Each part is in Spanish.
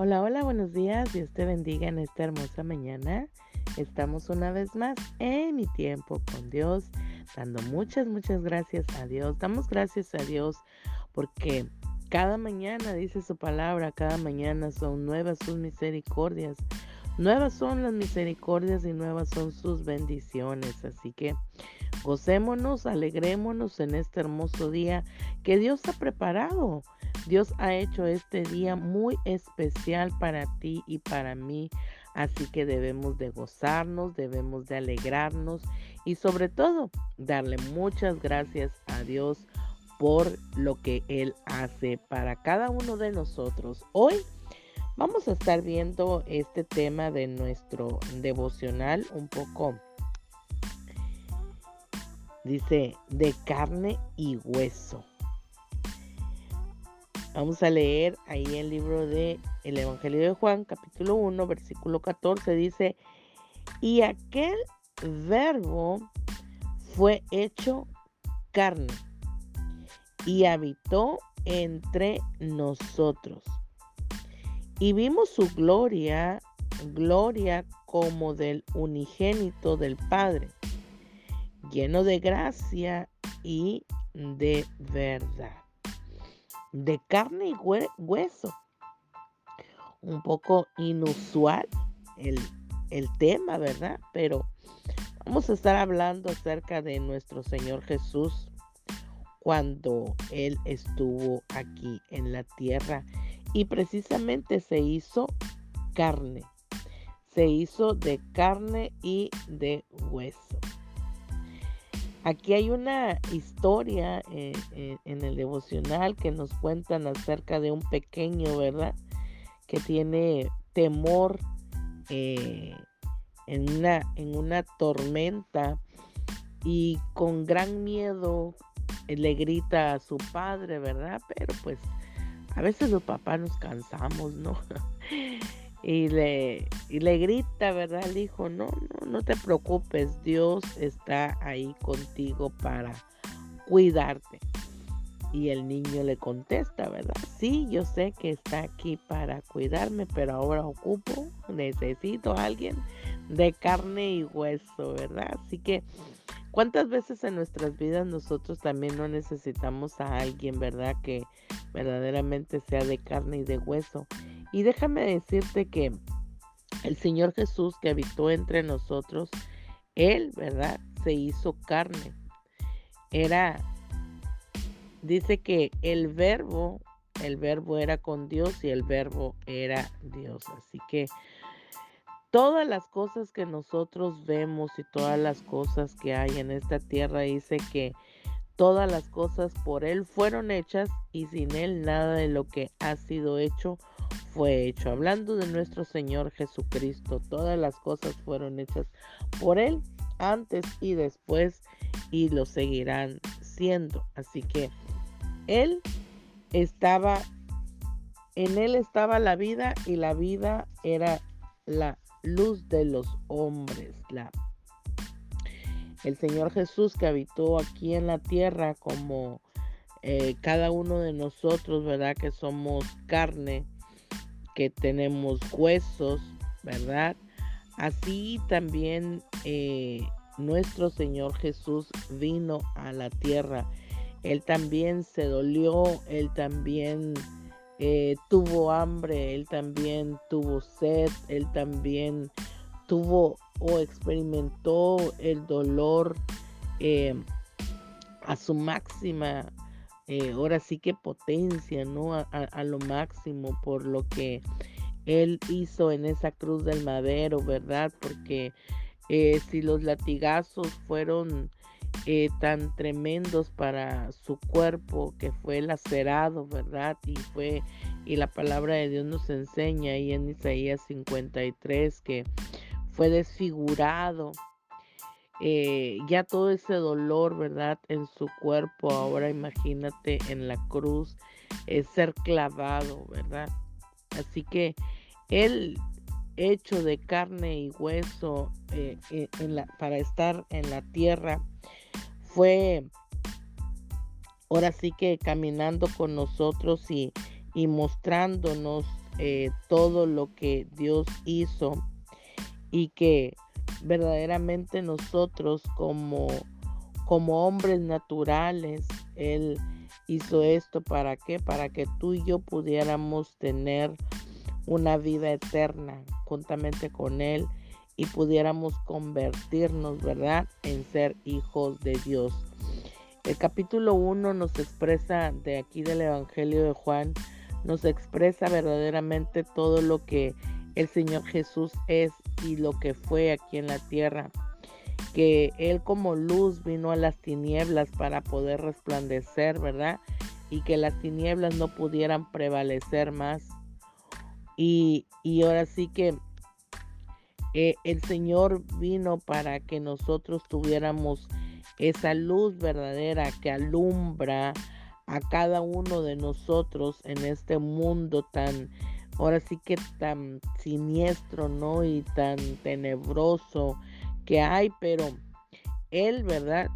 Hola, hola, buenos días. Dios te bendiga en esta hermosa mañana. Estamos una vez más en mi tiempo con Dios, dando muchas, muchas gracias a Dios. Damos gracias a Dios porque cada mañana dice su palabra, cada mañana son nuevas sus misericordias. Nuevas son las misericordias y nuevas son sus bendiciones. Así que gocémonos, alegrémonos en este hermoso día que Dios ha preparado. Dios ha hecho este día muy especial para ti y para mí. Así que debemos de gozarnos, debemos de alegrarnos y sobre todo darle muchas gracias a Dios por lo que Él hace para cada uno de nosotros. Hoy vamos a estar viendo este tema de nuestro devocional un poco, dice, de carne y hueso. Vamos a leer ahí el libro de el Evangelio de Juan, capítulo 1, versículo 14, dice, y aquel verbo fue hecho carne y habitó entre nosotros. Y vimos su gloria, gloria como del unigénito del Padre, lleno de gracia y de verdad, de carne y hueso. Un poco inusual el, el tema, ¿verdad? Pero vamos a estar hablando acerca de nuestro Señor Jesús cuando Él estuvo aquí en la tierra y precisamente se hizo carne, se hizo de carne y de hueso. Aquí hay una historia eh, eh, en el devocional que nos cuentan acerca de un pequeño, ¿verdad? Que tiene temor eh, en, una, en una tormenta y con gran miedo le grita a su padre, ¿verdad? Pero pues a veces los papás nos cansamos, ¿no? y le, y le grita, ¿verdad? El hijo, no, no, no te preocupes, Dios está ahí contigo para cuidarte. Y el niño le contesta, ¿verdad? Sí, yo sé que está aquí para cuidarme, pero ahora ocupo, necesito a alguien de carne y hueso, ¿verdad? Así que ¿Cuántas veces en nuestras vidas nosotros también no necesitamos a alguien, verdad? Que verdaderamente sea de carne y de hueso. Y déjame decirte que el Señor Jesús que habitó entre nosotros, Él, ¿verdad? Se hizo carne. Era, dice que el verbo, el verbo era con Dios y el verbo era Dios. Así que todas las cosas que nosotros vemos y todas las cosas que hay en esta tierra dice que todas las cosas por Él fueron hechas y sin Él nada de lo que ha sido hecho fue hecho. Hablando de nuestro Señor Jesucristo, todas las cosas fueron hechas por Él antes y después y lo seguirán siendo. Así que Él estaba, en Él estaba la vida y la vida era la luz de los hombres. La, el Señor Jesús que habitó aquí en la tierra como eh, cada uno de nosotros, ¿verdad? Que somos carne, que tenemos huesos, ¿verdad? Así también eh, nuestro Señor Jesús vino a la tierra. Él también se dolió, él también eh, tuvo hambre, él también tuvo sed, él también tuvo o experimentó el dolor eh, a su máxima, eh, ahora sí que potencia, ¿no? A, lo máximo por lo que él hizo en esa cruz del madero, ¿verdad? Porque si los latigazos fueron eh, tan tremendos para su cuerpo que fue lacerado, ¿verdad? Y fue, y la palabra de Dios nos enseña ahí en Isaías 53 que fue desfigurado. Eh, ya todo ese dolor, ¿verdad? En su cuerpo, ahora imagínate en la cruz, es ser clavado, ¿verdad? Así que él hecho de carne y hueso eh, para estar en la tierra, fue ahora sí que caminando con nosotros y, mostrándonos eh, todo lo que Dios hizo y que verdaderamente nosotros como, como hombres naturales, Él hizo esto para qué? Para que tú y yo pudiéramos tener una vida eterna juntamente con Él y pudiéramos convertirnos, ¿verdad?, en ser hijos de Dios. El capítulo 1 nos expresa de aquí del Evangelio de Juan, nos expresa verdaderamente todo lo que el Señor Jesús es y lo que fue aquí en la tierra. Que Él como luz vino a las tinieblas para poder resplandecer, ¿verdad? Y que las tinieblas no pudieran prevalecer más. Y, y ahora sí que eh, el Señor vino para que nosotros tuviéramos esa luz verdadera que alumbra a cada uno de nosotros en este mundo tan, ahora sí que tan siniestro, ¿no? Y tan tenebroso que hay, pero Él, ¿verdad?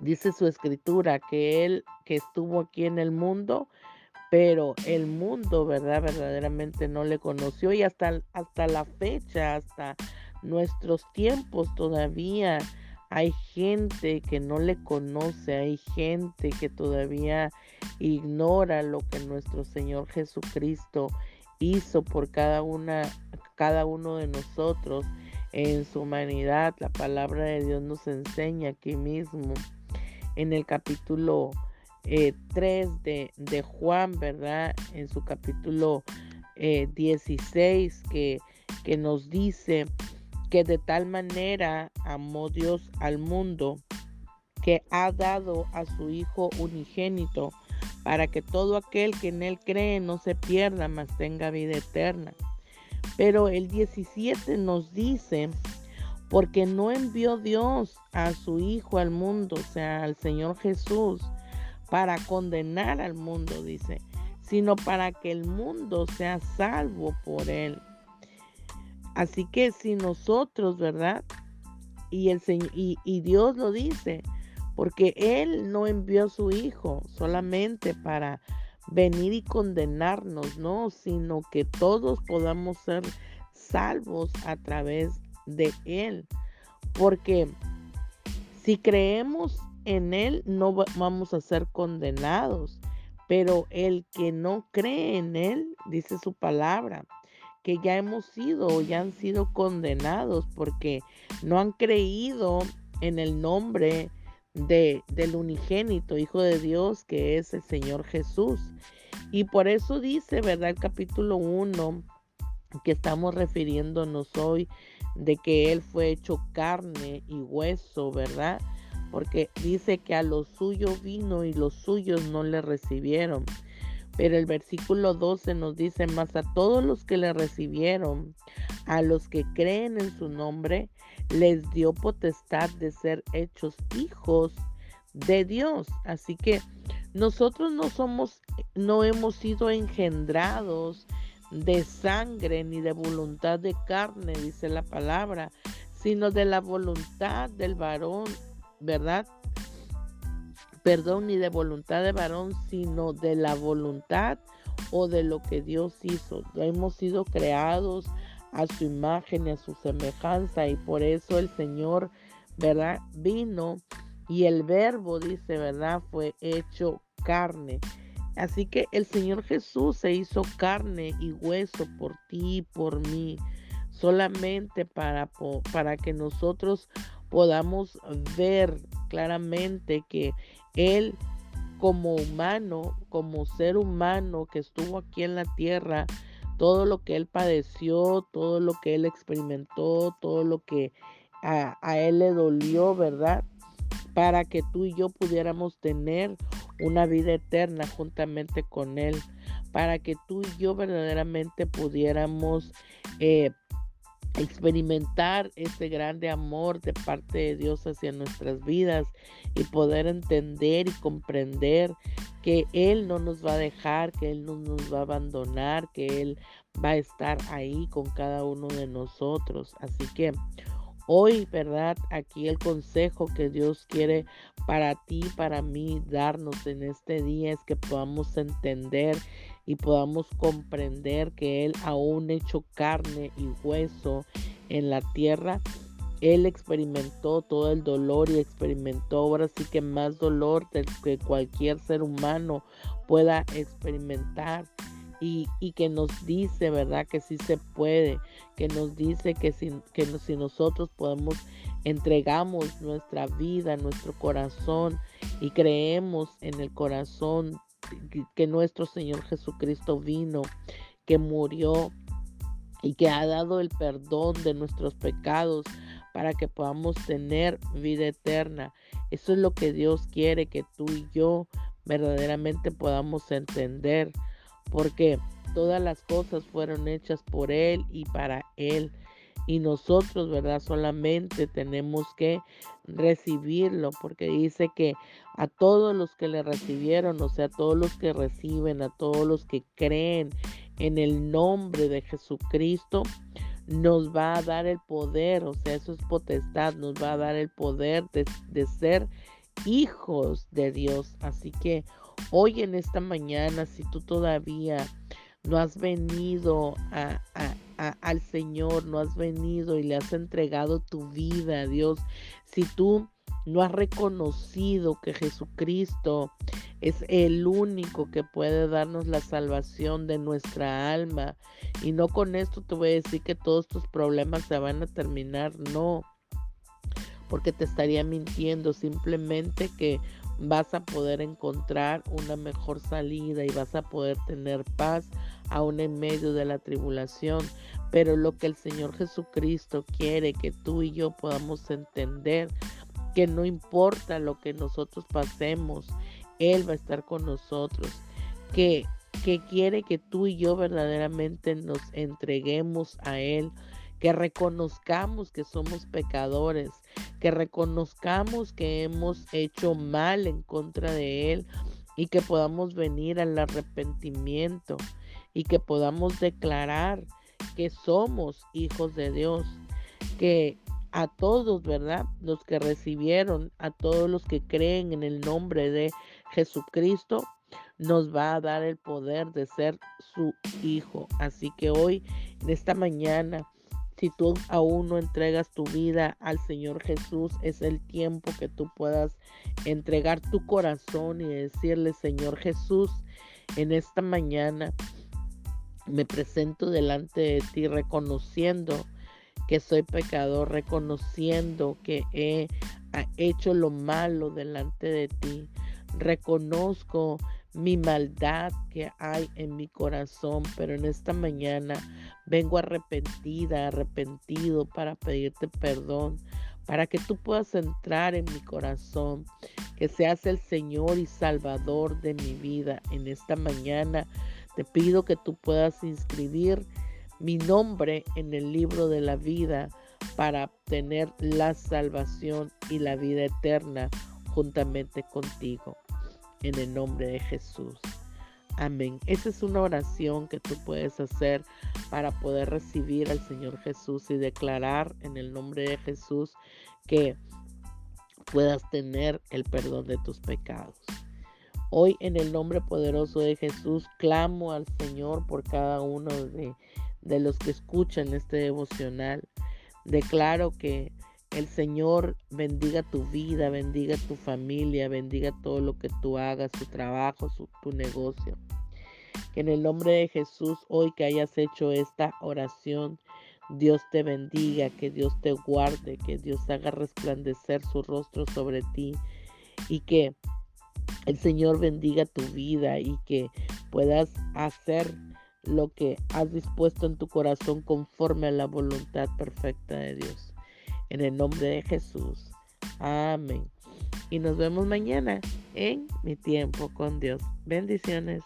Dice su escritura que Él que estuvo aquí en el mundo, pero el mundo, ¿verdad? Verdaderamente no le conoció y hasta, hasta la fecha, hasta nuestros tiempos todavía hay gente que no le conoce, hay gente que todavía ignora lo que nuestro Señor Jesucristo hizo por cada una, cada uno de nosotros en su humanidad. La palabra de Dios nos enseña aquí mismo en el capítulo 3 eh, de, Juan, ¿verdad? En su capítulo 16 eh, que, que nos dice que de tal manera amó Dios al mundo que ha dado a su Hijo unigénito para que todo aquel que en él cree no se pierda, mas tenga vida eterna. Pero el 17 nos dice, porque no envió Dios a su Hijo al mundo, o sea, al Señor Jesús, para condenar al mundo, dice, sino para que el mundo sea salvo por él. Así que si nosotros, ¿verdad? Y, el, y, y Dios lo dice, porque Él no envió a su Hijo solamente para venir y condenarnos, no, sino que todos podamos ser salvos a través de Él. Porque si creemos en Él no vamos a ser condenados. Pero el que no cree en Él, dice su palabra, que ya hemos sido o ya han sido condenados porque no han creído en el nombre de, del unigénito Hijo de Dios que es el Señor Jesús. Y por eso dice, ¿verdad? El capítulo 1 que estamos refiriéndonos hoy de que Él fue hecho carne y hueso, ¿verdad? porque dice que a los suyos vino y los suyos no le recibieron. Pero el versículo 12 nos dice, más a todos los que le recibieron, a los que creen en su nombre, les dio potestad de ser hechos hijos de Dios. Así que nosotros no somos, no hemos sido engendrados de sangre ni de voluntad de carne, dice la palabra, sino de la voluntad del varón ¿verdad? Perdón, ni de voluntad de varón, sino de la voluntad o de lo que Dios hizo. Hemos sido creados a su imagen y a su semejanza y por eso el Señor, ¿verdad? Vino y el verbo, dice, ¿verdad? Fue hecho carne. Así que el Señor Jesús se hizo carne y hueso por ti y por mí, solamente para, para que nosotros podamos ver claramente que Él como humano, como ser humano que estuvo aquí en la tierra, todo lo que Él padeció, todo lo que Él experimentó, todo lo que a, Él le dolió, ¿verdad? Para que tú y yo pudiéramos tener una vida eterna juntamente con Él, para que tú y yo verdaderamente pudiéramos eh, experimentar ese grande amor de parte de Dios hacia nuestras vidas y poder entender y comprender que Él no nos va a dejar, que Él no nos va a abandonar, que Él va a estar ahí con cada uno de nosotros. Así que hoy, ¿verdad? Aquí el consejo que Dios quiere para ti, para mí, darnos en este día es que podamos entender y podamos comprender que Él aún hecho carne y hueso en la tierra, Él experimentó todo el dolor y experimentó ahora sí que más dolor del que cualquier ser humano pueda experimentar. Y, que nos dice, ¿verdad? Que sí se puede, que nos dice que si, que si nosotros podemos, entregamos nuestra vida, nuestro corazón y creemos en el corazón que nuestro Señor Jesucristo vino, que murió y que ha dado el perdón de nuestros pecados para que podamos tener vida eterna. Eso es lo que Dios quiere que tú y yo verdaderamente podamos entender, porque todas las cosas fueron hechas por Él y para Él. Y nosotros, ¿verdad? Solamente tenemos que recibirlo, porque dice que a todos los que le recibieron, o sea, a todos los que reciben, a todos los que creen en el nombre de Jesucristo, nos va a dar el poder, o sea, eso es potestad, nos va a dar el poder de, ser hijos de Dios. Así que hoy en esta mañana, si tú todavía no has venido al Señor, no has venido y le has entregado tu vida a Dios, si tú no has reconocido que Jesucristo es el único que puede darnos la salvación de nuestra alma. Y no con esto te voy a decir que todos tus problemas se van a terminar, no, porque te estaría mintiendo, simplemente que vas a poder encontrar una mejor salida y vas a poder tener paz aún en medio de la tribulación. Pero lo que el Señor Jesucristo quiere que tú y yo podamos entender que no importa lo que nosotros pasemos, Él va a estar con nosotros, que, que quiere que tú y yo verdaderamente nos entreguemos a Él, que reconozcamos que somos pecadores, que reconozcamos que hemos hecho mal en contra de Él y que podamos venir al arrepentimiento y que podamos declarar que somos hijos de Dios, que a todos, ¿verdad? Los que recibieron, a todos los que creen en el nombre de Jesucristo, nos va a dar el poder de ser su hijo. Así que hoy, en esta mañana, si tú aún no entregas tu vida al Señor Jesús, es el tiempo que tú puedas entregar tu corazón y decirle, Señor Jesús, en esta mañana me presento delante de ti reconociendo que soy pecador, reconociendo que he hecho lo malo delante de ti. Reconozco mi maldad que hay en mi corazón, pero en esta mañana vengo arrepentida, arrepentido para pedirte perdón, para que tú puedas entrar en mi corazón, que seas el Señor y Salvador de mi vida. En esta mañana te pido que tú puedas inscribir mi nombre en el libro de la vida para obtener la salvación y la vida eterna juntamente contigo. En el nombre de Jesús. Amén. Esa es una oración que tú puedes hacer para poder recibir al Señor Jesús y declarar en el nombre de Jesús que puedas tener el perdón de tus pecados. Hoy en el nombre poderoso de Jesús clamo al Señor por cada uno de de los que escuchan este devocional. Declaro que el Señor bendiga tu vida, bendiga tu familia, bendiga todo lo que tú hagas, tu trabajo, tu negocio. Que en el nombre de Jesús, hoy que hayas hecho esta oración, Dios te bendiga, que Dios te guarde, que Dios haga resplandecer su rostro sobre ti y que el Señor bendiga tu vida y que puedas hacer lo que has dispuesto en tu corazón conforme a la voluntad perfecta de Dios. En el nombre de Jesús. Amén. Y nos vemos mañana en mi tiempo con Dios. Bendiciones.